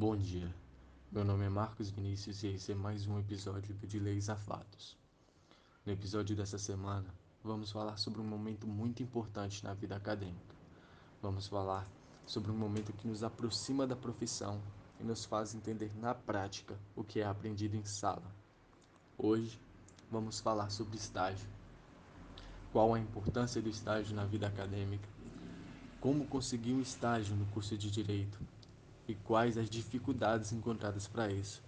Bom dia, meu nome é Marcos Vinícius e esse é mais um episódio de Leis a Fatos. No episódio dessa semana, vamos falar sobre um momento muito importante na vida acadêmica. Vamos falar sobre um momento que nos aproxima da profissão e nos faz entender na prática o que é aprendido em sala. Hoje, vamos falar sobre estágio. Qual a importância do estágio na vida acadêmica? Como conseguir um estágio no curso de Direito? E quais as dificuldades encontradas para isso?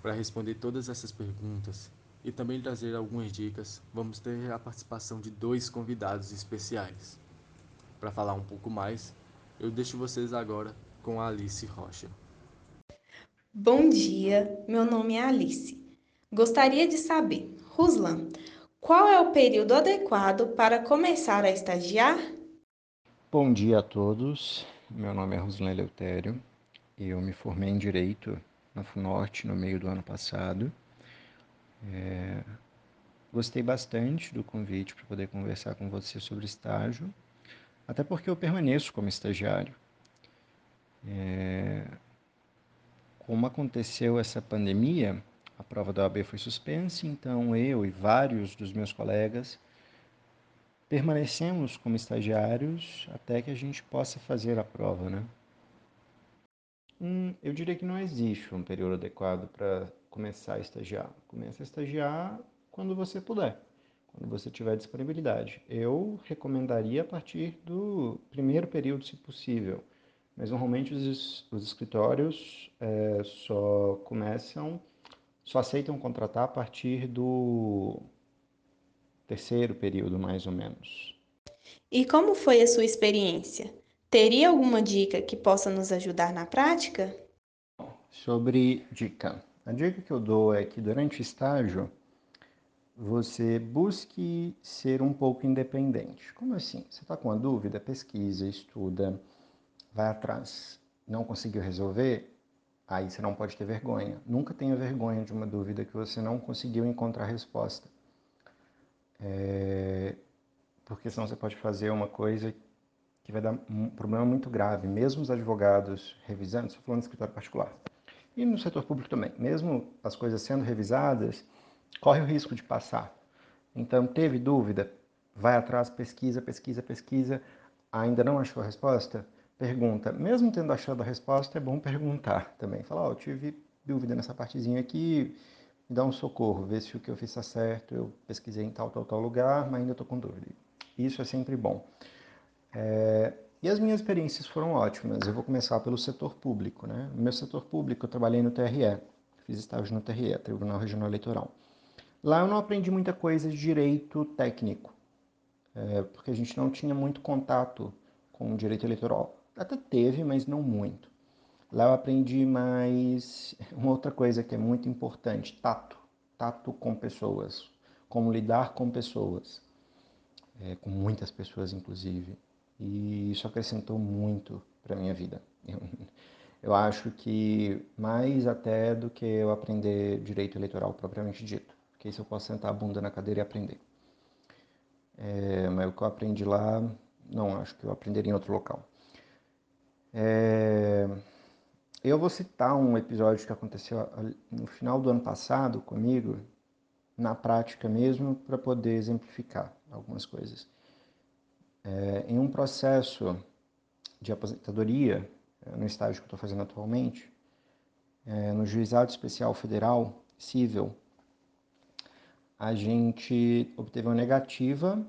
Para responder todas essas perguntas e também trazer algumas dicas, vamos ter a participação de dois convidados especiais. Para falar um pouco mais, eu deixo vocês agora com a Alice Rocha. Bom dia, meu nome é Alice. Gostaria de saber, Ruslan, qual é o período adequado para começar a estagiar? Bom dia a todos. Meu nome é Ruslan Eleutério e eu me formei em Direito na FUNORTE no meio do ano passado. É... Gostei bastante do convite para poder conversar com você sobre estágio até porque eu permaneço como estagiário. É... Como aconteceu essa pandemia, a prova da OAB foi suspensa, então eu e vários dos meus colegas permanecemos como estagiários até que a gente possa fazer a prova, né? Hum, eu diria que não existe um período adequado para começar a estagiar. Começa a estagiar quando você puder quando você tiver disponibilidade. Eu recomendaria a partir do primeiro período, se possível, mas normalmente os, os escritórios é, só começam, só aceitam contratar a partir do terceiro período, mais ou menos. E como foi a sua experiência? Teria alguma dica que possa nos ajudar na prática? Sobre dica. A dica que eu dou é que durante o estágio, você busque ser um pouco independente. Como assim? Você está com uma dúvida? Pesquisa, estuda, vai atrás. Não conseguiu resolver? Aí você não pode ter vergonha. Nunca tenha vergonha de uma dúvida que você não conseguiu encontrar resposta. É... Porque senão você pode fazer uma coisa que vai dar um problema muito grave. Mesmo os advogados revisando, estou falando de escritório particular, e no setor público também, mesmo as coisas sendo revisadas, corre o risco de passar. Então, teve dúvida? Vai atrás, pesquisa, pesquisa, pesquisa. Ainda não achou a resposta? Pergunta. Mesmo tendo achado a resposta, é bom perguntar também. Falar, ó, oh, tive dúvida nessa partezinha aqui, me dá um socorro, vê se o que eu fiz está certo, eu pesquisei em tal, tal, tal lugar, mas ainda estou com dúvida. Isso é sempre bom. É... E as minhas experiências foram ótimas. Eu vou começar pelo setor público. Né? No meu setor público, eu trabalhei no TRE, fiz estágio no TRE, Tribunal Regional Eleitoral. Lá eu não aprendi muita coisa de direito técnico, é, porque a gente não tinha muito contato com o direito eleitoral. Até teve, mas não muito. Lá eu aprendi mais uma outra coisa que é muito importante: tato. Tato com pessoas. Como lidar com pessoas. É, com muitas pessoas, inclusive. E isso acrescentou muito para minha vida. Eu, eu acho que mais até do que eu aprender direito eleitoral propriamente dito que isso eu posso sentar a bunda na cadeira e aprender. É, mas o que eu aprendi lá, não acho que eu aprenderia em outro local. É, eu vou citar um episódio que aconteceu no final do ano passado comigo, na prática mesmo, para poder exemplificar algumas coisas. É, em um processo de aposentadoria, é, no estágio que estou fazendo atualmente, é, no Juizado Especial Federal Civil a gente obteve uma negativa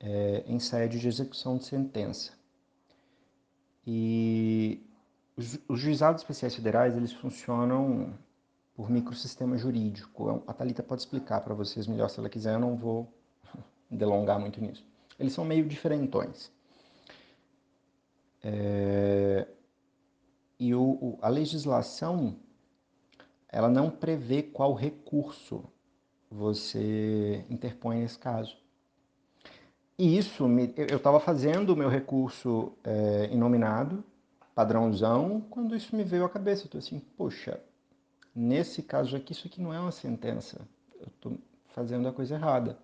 é, em sede de execução de sentença. E os, os juizados especiais federais, eles funcionam por microsistema jurídico. A Thalita pode explicar para vocês melhor se ela quiser, eu não vou delongar muito nisso. Eles são meio diferentões. É... E o, a legislação, ela não prevê qual recurso você interpõe nesse caso. E isso, me, eu estava fazendo o meu recurso é, inominado, padrãozão, quando isso me veio à cabeça. Eu estou assim, poxa, nesse caso aqui, isso aqui não é uma sentença. Eu estou fazendo a coisa errada.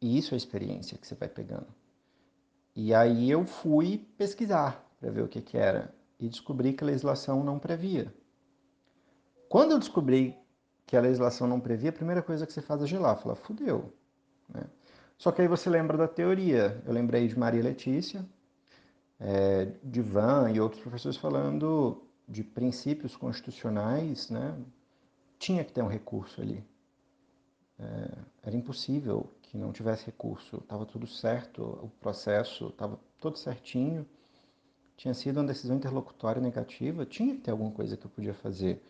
E isso é a experiência que você vai pegando. E aí eu fui pesquisar para ver o que, que era. e descobri que a legislação não previa. Quando eu descobri que a legislação não previa, a primeira coisa que você faz é gelar, falar, fudeu. Né? Só que aí você lembra da teoria. Eu lembrei de Maria Letícia, é, de Van e outros professores falando de princípios constitucionais, né? tinha que ter um recurso ali. É, era impossível que não tivesse recurso. Estava tudo certo, o processo estava todo certinho. Tinha sido uma decisão interlocutória negativa, tinha que ter alguma coisa que eu podia fazer.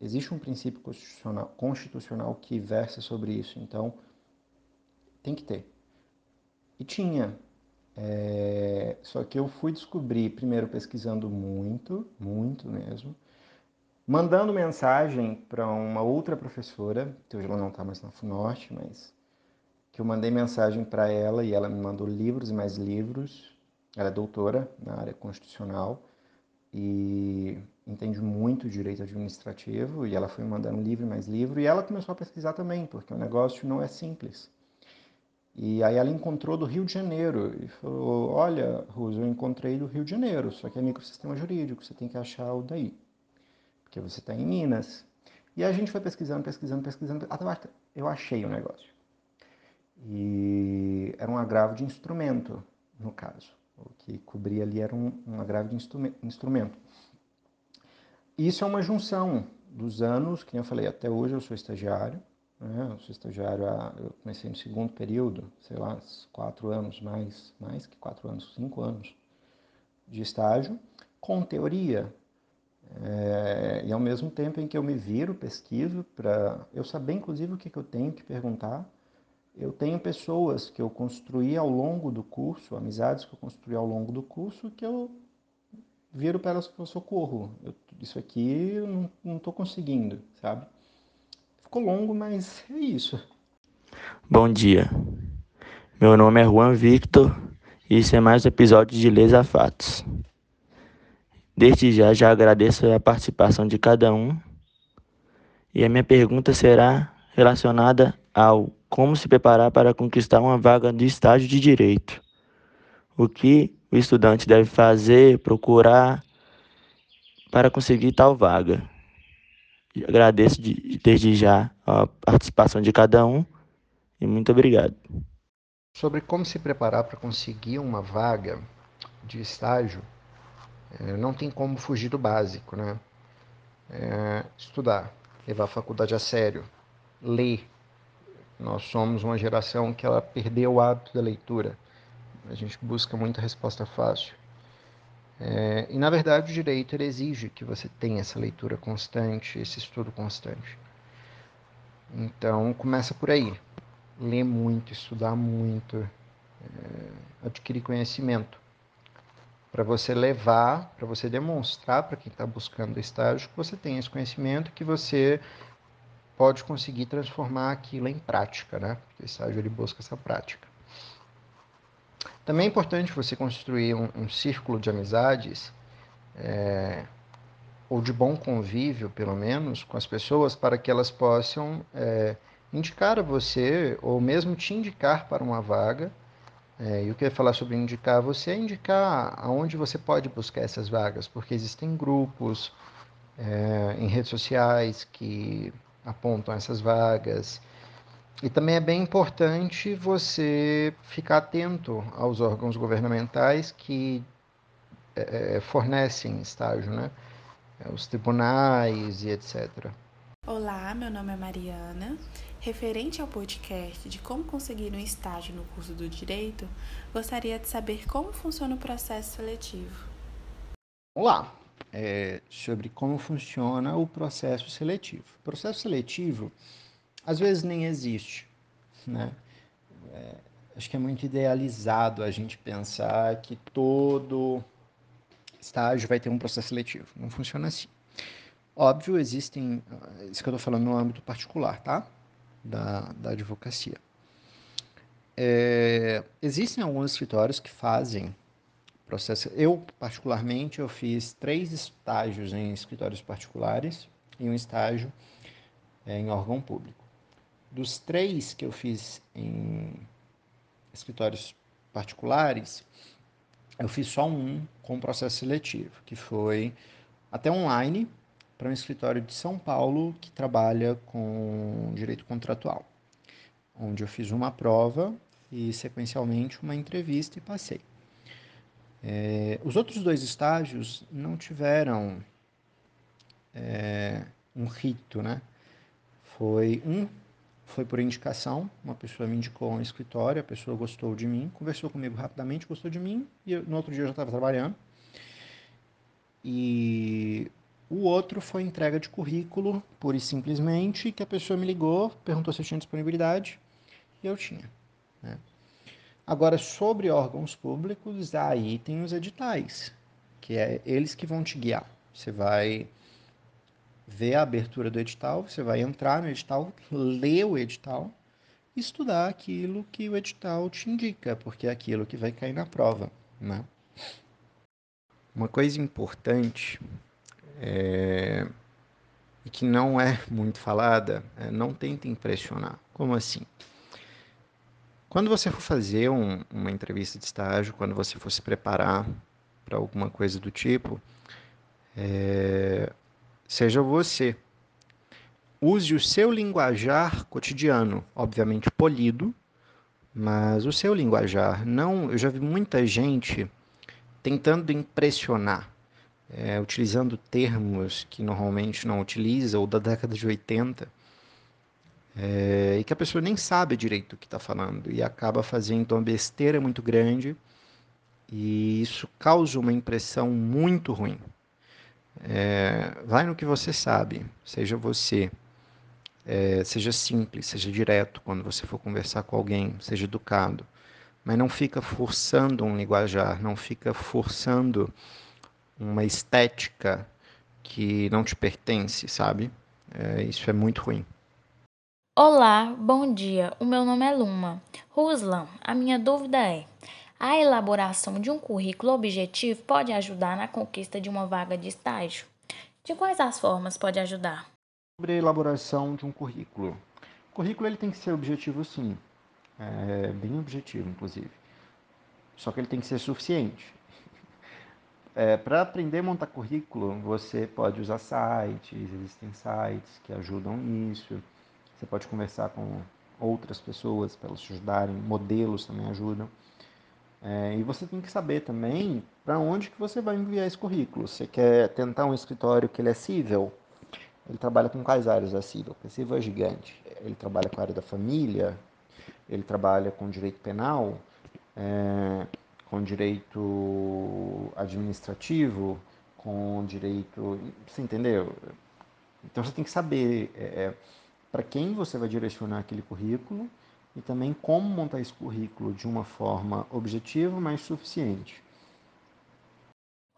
Existe um princípio constitucional, constitucional que versa sobre isso, então tem que ter. E tinha. É... Só que eu fui descobrir, primeiro pesquisando muito, muito mesmo, mandando mensagem para uma outra professora, que hoje ela não está mais na FUNORTE, mas que eu mandei mensagem para ela e ela me mandou livros e mais livros. Ela é doutora na área constitucional e entende muito direito administrativo e ela foi mandando livro e mais livro e ela começou a pesquisar também, porque o negócio não é simples. E aí ela encontrou do Rio de Janeiro e falou: Olha, Russo, eu encontrei do Rio de Janeiro, só que é microsistema jurídico, você tem que achar o daí porque você está em Minas. E a gente foi pesquisando, pesquisando, pesquisando, até eu achei o negócio. E era um agravo de instrumento, no caso. O que cobria ali era um, um agravo de instrumento. Isso é uma junção dos anos, que eu falei, até hoje eu sou estagiário, né? sou estagiário, eu comecei no segundo período, sei lá, quatro anos, mais, mais que quatro anos, cinco anos de estágio, com teoria, é, e ao mesmo tempo em que eu me viro, pesquiso, para eu saber inclusive o que, que eu tenho que perguntar, eu tenho pessoas que eu construí ao longo do curso, amizades que eu construí ao longo do curso, que eu viro para elas e socorro. Eu, isso aqui eu não estou conseguindo, sabe? Ficou longo, mas é isso. Bom dia. Meu nome é Juan Victor e isso é mais um episódio de Lesa Fatos. Desde já já agradeço a participação de cada um. E a minha pergunta será relacionada ao como se preparar para conquistar uma vaga de estágio de direito. O que o estudante deve fazer, procurar para conseguir tal vaga. Agradeço de, desde já a participação de cada um e muito obrigado. Sobre como se preparar para conseguir uma vaga de estágio, é, não tem como fugir do básico, né? É, estudar, levar a faculdade a sério, ler. Nós somos uma geração que ela perdeu o hábito da leitura. A gente busca muita resposta fácil. É, e na verdade o direito exige que você tenha essa leitura constante, esse estudo constante. Então começa por aí. Ler muito, estudar muito, é, adquirir conhecimento para você levar, para você demonstrar para quem está buscando estágio que você tem esse conhecimento, que você pode conseguir transformar aquilo em prática, né? Porque o estágio ele busca essa prática. Também é importante você construir um, um círculo de amizades é, ou de bom convívio, pelo menos, com as pessoas, para que elas possam é, indicar a você ou mesmo te indicar para uma vaga é, e o que eu ia falar sobre indicar você é indicar aonde você pode buscar essas vagas, porque existem grupos é, em redes sociais que apontam essas vagas. E também é bem importante você ficar atento aos órgãos governamentais que é, é fornecem estágio, né? É, os tribunais e etc. Olá, meu nome é Mariana Referente ao podcast de como conseguir um estágio no curso do Direito, gostaria de saber como funciona o processo seletivo. Olá, é sobre como funciona o processo seletivo. O processo seletivo, às vezes, nem existe, né? É, acho que é muito idealizado a gente pensar que todo estágio vai ter um processo seletivo. Não funciona assim. Óbvio, existem, isso que eu estou falando no âmbito particular, tá? da, da advocacia. É, existem alguns escritórios que fazem processo. Eu, particularmente, eu fiz três estágios em escritórios particulares e um estágio é, em órgão público. Dos três que eu fiz em escritórios particulares, eu fiz só um com processo seletivo, que foi até online para um escritório de São Paulo que trabalha com direito contratual, onde eu fiz uma prova e sequencialmente uma entrevista e passei. É, os outros dois estágios não tiveram é, um rito, né? Foi um foi por indicação, uma pessoa me indicou um escritório, a pessoa gostou de mim, conversou comigo rapidamente, gostou de mim, e eu, no outro dia eu já estava trabalhando. E o outro foi entrega de currículo, pura e simplesmente, que a pessoa me ligou, perguntou se eu tinha disponibilidade, e eu tinha. Né? Agora, sobre órgãos públicos, aí tem os editais, que é eles que vão te guiar. Você vai ver a abertura do edital, você vai entrar no edital, ler o edital, estudar aquilo que o edital te indica, porque é aquilo que vai cair na prova, né? Uma coisa importante é, e que não é muito falada é não tente impressionar. Como assim? Quando você for fazer um, uma entrevista de estágio, quando você for se preparar para alguma coisa do tipo, é, seja você. Use o seu linguajar cotidiano, obviamente polido, mas o seu linguajar. Não, eu já vi muita gente tentando impressionar, é, utilizando termos que normalmente não utiliza ou da década de 80 é, e que a pessoa nem sabe direito o que está falando e acaba fazendo uma besteira muito grande e isso causa uma impressão muito ruim. É, vai no que você sabe, seja você, é, seja simples, seja direto quando você for conversar com alguém, seja educado, mas não fica forçando um linguajar, não fica forçando uma estética que não te pertence, sabe? É, isso é muito ruim. Olá, bom dia. O meu nome é Luma. Ruslan, a minha dúvida é: a elaboração de um currículo objetivo pode ajudar na conquista de uma vaga de estágio? De quais as formas pode ajudar? Sobre a elaboração de um currículo. O currículo ele tem que ser objetivo sim. É bem objetivo, inclusive. Só que ele tem que ser suficiente. É, Para aprender a montar currículo, você pode usar sites, existem sites que ajudam nisso. Você pode conversar com outras pessoas para elas te ajudarem, modelos também ajudam. É, e você tem que saber também para onde que você vai enviar esse currículo. Você quer tentar um escritório que ele é cível? Ele trabalha com quais áreas da cível? Porque cível é gigante. Ele trabalha com a área da família, ele trabalha com direito penal, é, com direito administrativo, com direito... Você entendeu? Então você tem que saber... É, é para quem você vai direcionar aquele currículo e também como montar esse currículo de uma forma objetiva, mas suficiente.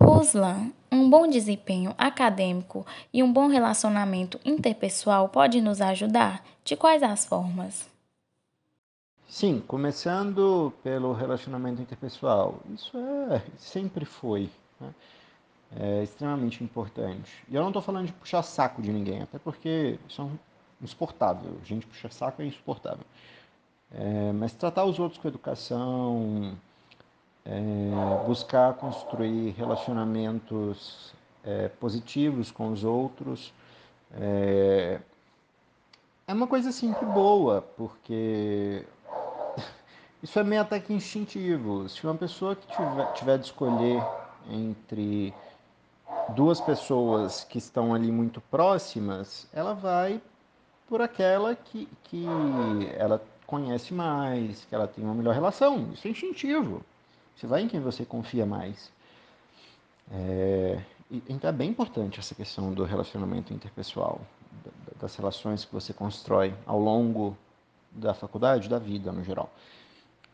Ruslan, um bom desempenho acadêmico e um bom relacionamento interpessoal pode nos ajudar? De quais as formas? Sim, começando pelo relacionamento interpessoal. Isso é, sempre foi. Né? É extremamente importante. E eu não estou falando de puxar saco de ninguém, até porque isso é insuportável. Gente puxa saco é insuportável. É, mas tratar os outros com educação, é, buscar construir relacionamentos é, positivos com os outros, é, é uma coisa assim que boa, porque isso é meio até que instintivo. Se uma pessoa que tiver, tiver de escolher entre duas pessoas que estão ali muito próximas, ela vai por aquela que, que ela conhece mais, que ela tem uma melhor relação. Isso é instintivo. Você vai em quem você confia mais. É, então é bem importante essa questão do relacionamento interpessoal, das relações que você constrói ao longo da faculdade, da vida no geral.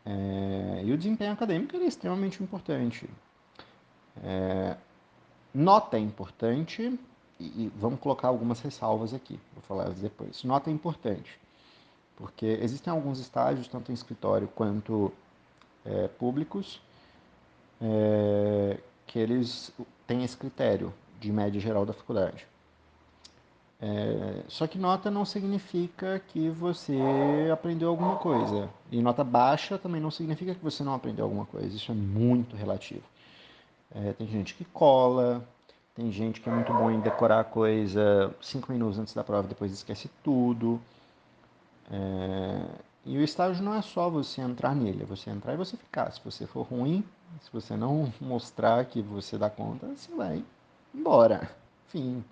É, e o desempenho acadêmico é extremamente importante. É, nota é importante, e, vamos colocar algumas ressalvas aqui, vou falar depois. Nota é importante, porque existem alguns estágios, tanto em escritório quanto é, públicos, é, que eles têm esse critério de média geral da faculdade. É, só que nota não significa que você aprendeu alguma coisa. E nota baixa também não significa que você não aprendeu alguma coisa. Isso é muito relativo. É, tem gente que cola, tem gente que é muito bom em decorar a coisa cinco minutos antes da prova, depois esquece tudo. É, e o estágio não é só você entrar nele, é você entrar e você ficar. Se você for ruim, se você não mostrar que você dá conta, você vai embora. Fim.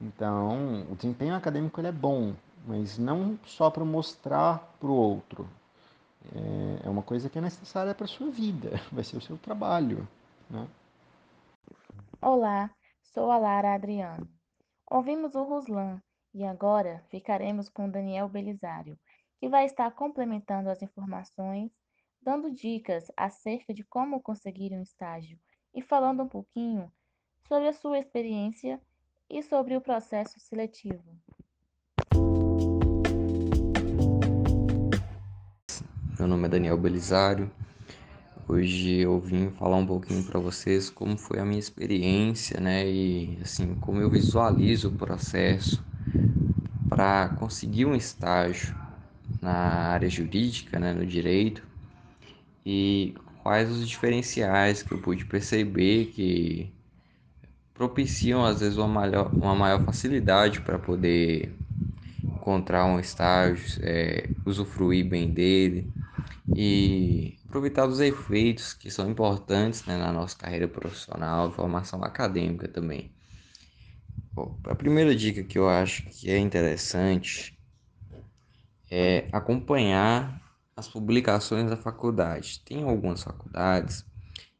Então, o desempenho acadêmico ele é bom, mas não só para mostrar para o outro. É, é uma coisa que é necessária para a sua vida, vai ser o seu trabalho. Né? Olá, sou a Lara Adriano. Ouvimos o Ruslan e agora ficaremos com Daniel Belisário, que vai estar complementando as informações, dando dicas acerca de como conseguir um estágio e falando um pouquinho sobre a sua experiência e sobre o processo seletivo. Meu nome é Daniel Belisário. Hoje eu vim falar um pouquinho para vocês como foi a minha experiência, né, e assim como eu visualizo o processo para conseguir um estágio na área jurídica, né, no direito, e quais os diferenciais que eu pude perceber que propiciam às vezes uma maior, uma maior facilidade para poder encontrar um estágio, é, usufruir bem dele e aproveitar os efeitos que são importantes né, na nossa carreira profissional, formação acadêmica também. Bom, a primeira dica que eu acho que é interessante é acompanhar as publicações da faculdade. Tem algumas faculdades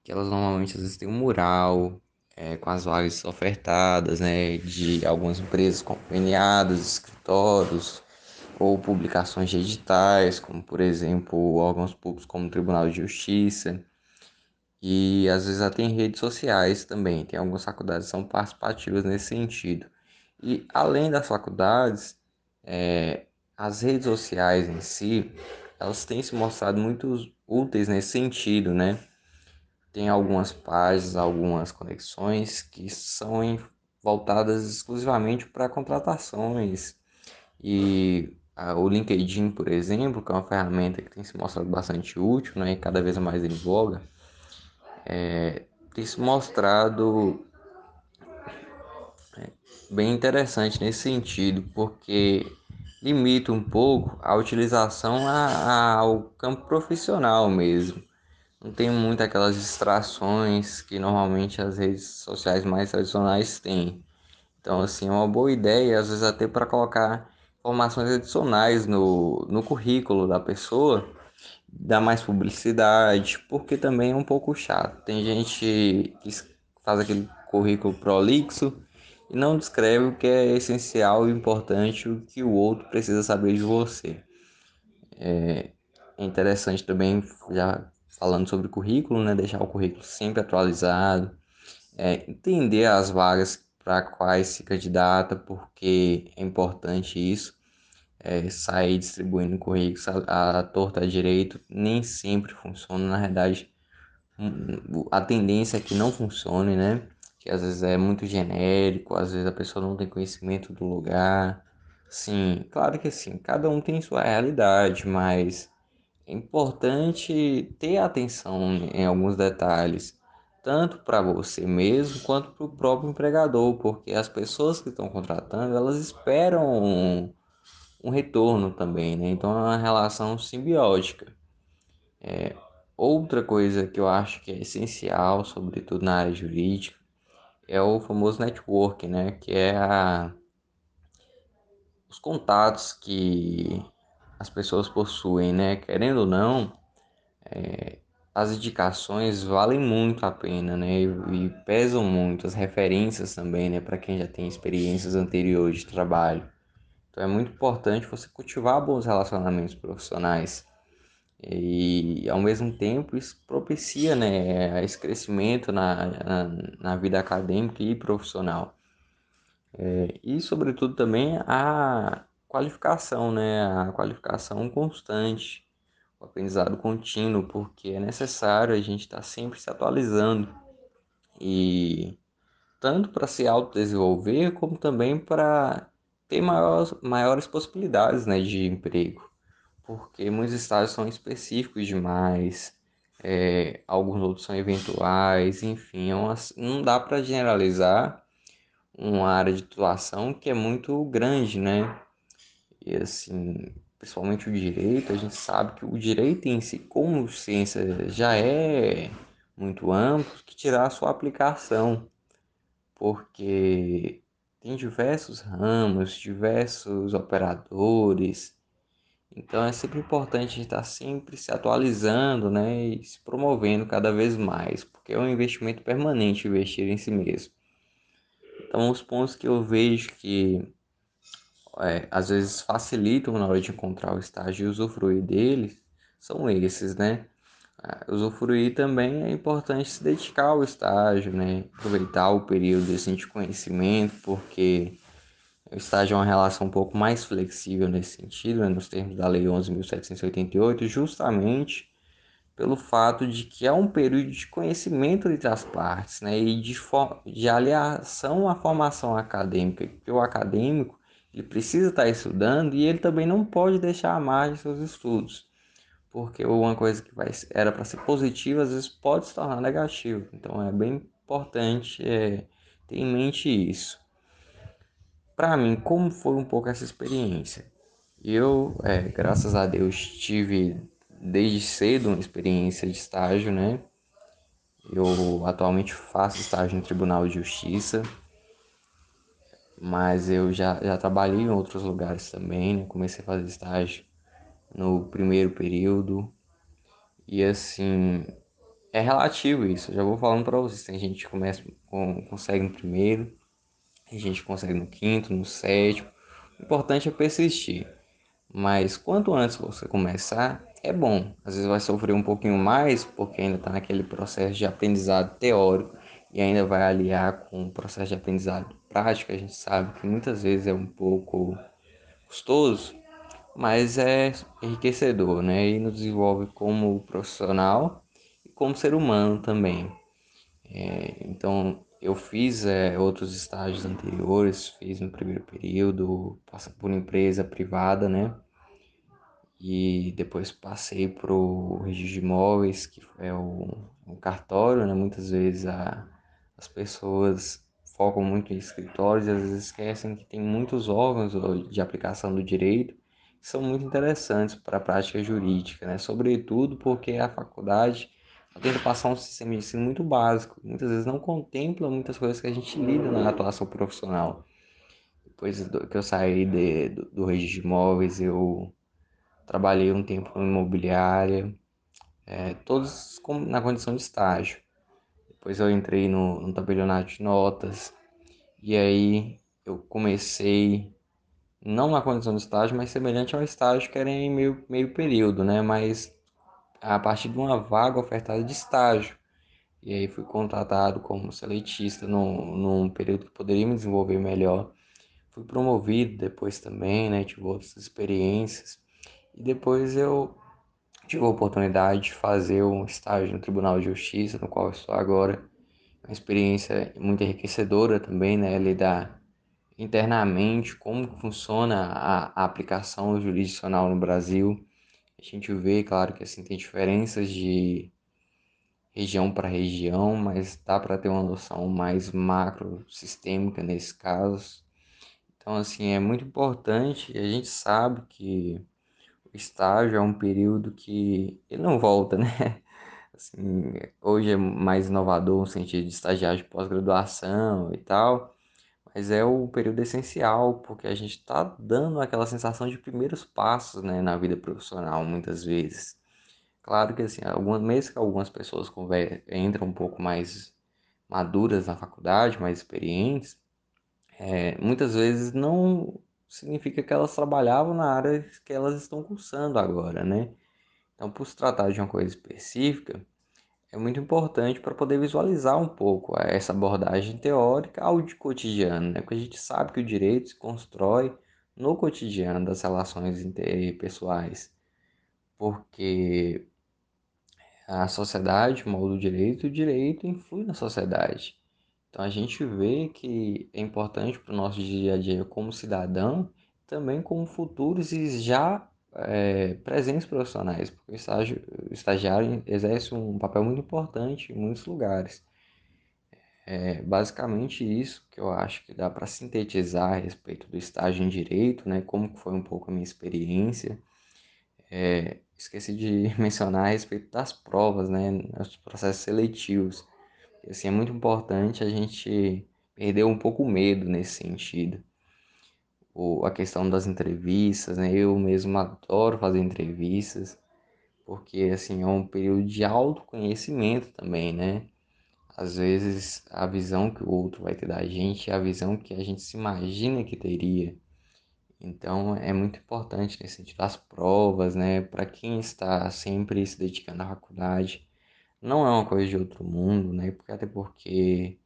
que elas normalmente às vezes têm um mural é, com as vagas ofertadas, né, de algumas empresas conveniadas, escritórios ou publicações de editais, como por exemplo órgãos públicos como o Tribunal de Justiça. E às vezes até em redes sociais também, tem algumas faculdades que são participativas nesse sentido. E além das faculdades, é, as redes sociais em si, elas têm se mostrado muito úteis nesse sentido, né? Tem algumas páginas, algumas conexões que são voltadas exclusivamente para contratações. E a, o LinkedIn, por exemplo, que é uma ferramenta que tem se mostrado bastante útil né, e cada vez mais em voga, é, tem se mostrado é, bem interessante nesse sentido, porque limita um pouco a utilização a, a, ao campo profissional mesmo não tem muito aquelas distrações que normalmente as redes sociais mais tradicionais têm. Então, assim, é uma boa ideia, às vezes até para colocar informações adicionais no, no currículo da pessoa, dar mais publicidade, porque também é um pouco chato. Tem gente que faz aquele currículo prolixo e não descreve o que é essencial e importante, o que o outro precisa saber de você. É, é interessante também, já falando sobre currículo, né? Deixar o currículo sempre atualizado, é, entender as vagas para quais se candidata, porque é importante isso. É, sair distribuindo currículos a, a torta direito nem sempre funciona, na verdade a tendência é que não funcione, né? Que às vezes é muito genérico, às vezes a pessoa não tem conhecimento do lugar. Sim, claro que sim, cada um tem sua realidade, mas é importante ter atenção em alguns detalhes, tanto para você mesmo quanto para o próprio empregador, porque as pessoas que estão contratando, elas esperam um, retorno também, né? Então é uma relação simbiótica. É, outra coisa que eu acho que é essencial, sobretudo na área jurídica, é o famoso network, né? Que é a, os contatos que as pessoas possuem, né? Querendo ou não, é, as indicações valem muito a pena, né? E, e pesam muito, as referências também, né? Para quem já tem experiências anteriores de trabalho. Então é muito importante você cultivar bons relacionamentos profissionais. E ao mesmo tempo isso propicia né, esse crescimento na, na, na vida acadêmica e profissional. É, e sobretudo também a qualificação, né? A qualificação constante, o aprendizado contínuo, porque é necessário a gente estar tá sempre se atualizando e tanto para se autodesenvolver como também para ter maiores, maiores possibilidades né, de emprego, porque muitos estágios são específicos demais, é, alguns outros são eventuais, enfim, é uma, não dá para generalizar uma área de atuação que é muito grande, né? E assim, principalmente o direito, a gente sabe que o direito em si, como ciência, já é muito amplo, que tirar a sua aplicação, porque tem diversos ramos, diversos operadores, então é sempre importante estar sempre se atualizando, né, e se promovendo cada vez mais, porque é um investimento permanente investir em si mesmo. Então os pontos que eu vejo que é, às vezes facilitam na hora de encontrar o estágio e usufruir deles são esses, né? Ah, usufruir também é importante se dedicar ao estágio, né? Aproveitar o período assim, de conhecimento, porque o estágio é uma relação um pouco mais flexível nesse sentido, né? nos termos da Lei 11.788, justamente pelo fato de que é um período de conhecimento entre as partes, né? E de, de aliação à formação acadêmica, porque o acadêmico ele precisa estar estudando e ele também não pode deixar à margem seus estudos, porque uma coisa que vai, era para ser positiva às vezes pode se tornar negativa. Então é bem importante é, ter em mente isso. Para mim, como foi um pouco essa experiência? Eu, é, graças a Deus, tive desde cedo uma experiência de estágio, né? Eu atualmente faço estágio no Tribunal de Justiça mas eu já, já trabalhei em outros lugares também, né? Comecei a fazer estágio no primeiro período. E assim, é relativo isso. Eu já vou falando para vocês. Tem gente que começa, com, consegue no primeiro, tem gente que consegue no quinto, no sétimo. O importante é persistir. Mas quanto antes você começar, é bom. Às vezes vai sofrer um pouquinho mais, porque ainda está naquele processo de aprendizado teórico e ainda vai aliar com o processo de aprendizado prático. A gente sabe que muitas vezes é um pouco custoso, mas é enriquecedor, né? E nos desenvolve como profissional e como ser humano também. É, então, eu fiz é, outros estágios anteriores, fiz no primeiro período, passei por empresa privada, né? E depois passei para o registro de imóveis, que é o, o cartório, né? Muitas vezes a, as pessoas focam muito em escritórios e às vezes esquecem que tem muitos órgãos de aplicação do direito são muito interessantes para a prática jurídica, né? Sobretudo porque a faculdade tenta passar um sistema de ensino muito básico, muitas vezes não contempla muitas coisas que a gente lida na atuação profissional. Depois que eu saí de, do, do registro de imóveis, eu trabalhei um tempo em imobiliária, é, todos na condição de estágio. Depois eu entrei no, no tabelionato de notas. E aí eu comecei, não na condição de estágio, mas semelhante ao estágio que era em meio, meio período, né? Mas a partir de uma vaga ofertada de estágio. E aí fui contratado como seletista num, num período que poderia me desenvolver melhor. Fui promovido depois também, né? Tive outras experiências. E depois eu tive a oportunidade de fazer um estágio no Tribunal de Justiça, no qual estou agora. Uma experiência muito enriquecedora também, né? Lidar internamente como funciona a, a aplicação jurisdicional no Brasil. A gente vê, claro, que assim tem diferenças de região para região, mas dá para ter uma noção mais macro sistêmica nesses casos. Então, assim, é muito importante. A gente sabe que estágio é um período que ele não volta, né? Assim, hoje é mais inovador no sentido de estagiário de pós-graduação e tal, mas é o período essencial porque a gente está dando aquela sensação de primeiros passos né, na vida profissional, muitas vezes. Claro que assim, algumas, mesmo que algumas pessoas entram um pouco mais maduras na faculdade, mais experientes, é, muitas vezes não significa que elas trabalhavam na área que elas estão cursando agora, né? Então, por se tratar de uma coisa específica, é muito importante para poder visualizar um pouco essa abordagem teórica ao de cotidiano, né? Porque a gente sabe que o direito se constrói no cotidiano das relações interpessoais, porque a sociedade molda o direito, o direito influi na sociedade. Então a gente vê que é importante para o nosso dia a dia como cidadão, também como futuros e já é, presentes profissionais, porque o, estágio, o estagiário exerce um papel muito importante em muitos lugares. É basicamente isso que eu acho que dá para sintetizar a respeito do estágio em direito, né? Como foi um pouco a minha experiência. É, esqueci de mencionar a respeito das provas, né? Os processos seletivos. Assim, é muito importante a gente perder um pouco o medo nesse sentido. O, a questão das entrevistas, né? Eu mesmo adoro fazer entrevistas, porque assim é um período de autoconhecimento também, né? Às vezes a visão que o outro vai ter da gente é a visão que a gente se imagina que teria. Então é muito importante nesse sentido as provas, né? Para quem está sempre se dedicando à faculdade, não é uma coisa de outro mundo, né? Porque até porque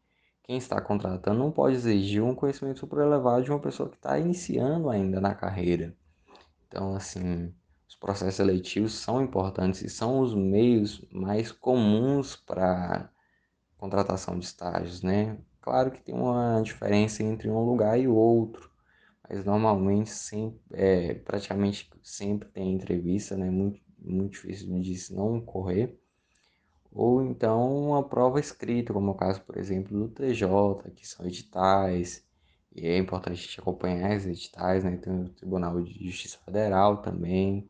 quem está contratando não pode exigir um conhecimento super elevado de uma pessoa que está iniciando ainda na carreira. Então, assim, os processos seletivos são importantes e são os meios mais comuns para contratação de estágios, né? Claro que tem uma diferença entre um lugar e outro, mas normalmente sempre, é, praticamente sempre tem entrevista, né? Muito, muito difícil disso não ocorrer. Ou então uma prova escrita, como é o caso, por exemplo, do TJ, que são editais, e é importante a gente acompanhar esses editais, né? Tem o Tribunal de Justiça Federal também,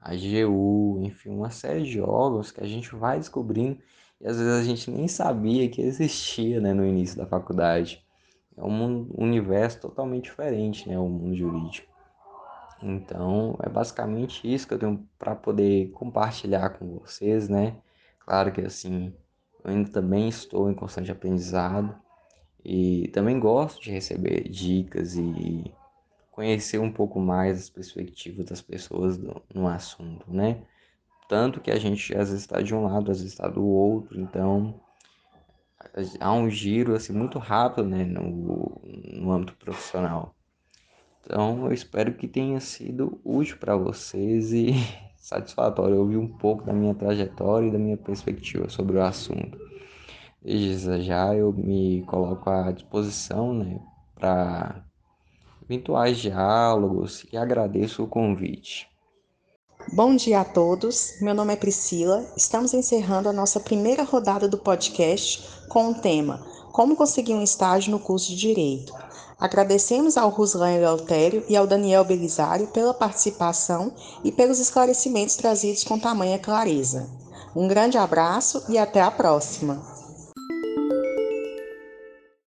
a AGU, enfim, uma série de órgãos que a gente vai descobrindo e às vezes a gente nem sabia que existia né, no início da faculdade. É um universo totalmente diferente, né, o mundo jurídico. Então, é basicamente isso que eu tenho para poder compartilhar com vocês, né? Claro que assim, eu ainda também estou em constante aprendizado e também gosto de receber dicas e conhecer um pouco mais as perspectivas das pessoas no, no assunto, né? Tanto que a gente às vezes está de um lado, às vezes está do outro, então há um giro assim muito rápido né, no, no âmbito profissional. Então eu espero que tenha sido útil para vocês e satisfatório ouvir um pouco da minha trajetória e da minha perspectiva sobre o assunto. Desde já eu me coloco à disposição né, para eventuais diálogos e agradeço o convite. Bom dia a todos, meu nome é Priscila. Estamos encerrando a nossa primeira rodada do podcast com o tema Como conseguir um estágio no curso de Direito. Agradecemos ao Ruslan Eleutério e ao Daniel Belisário pela participação e pelos esclarecimentos trazidos com tamanha clareza. Um grande abraço e até a próxima!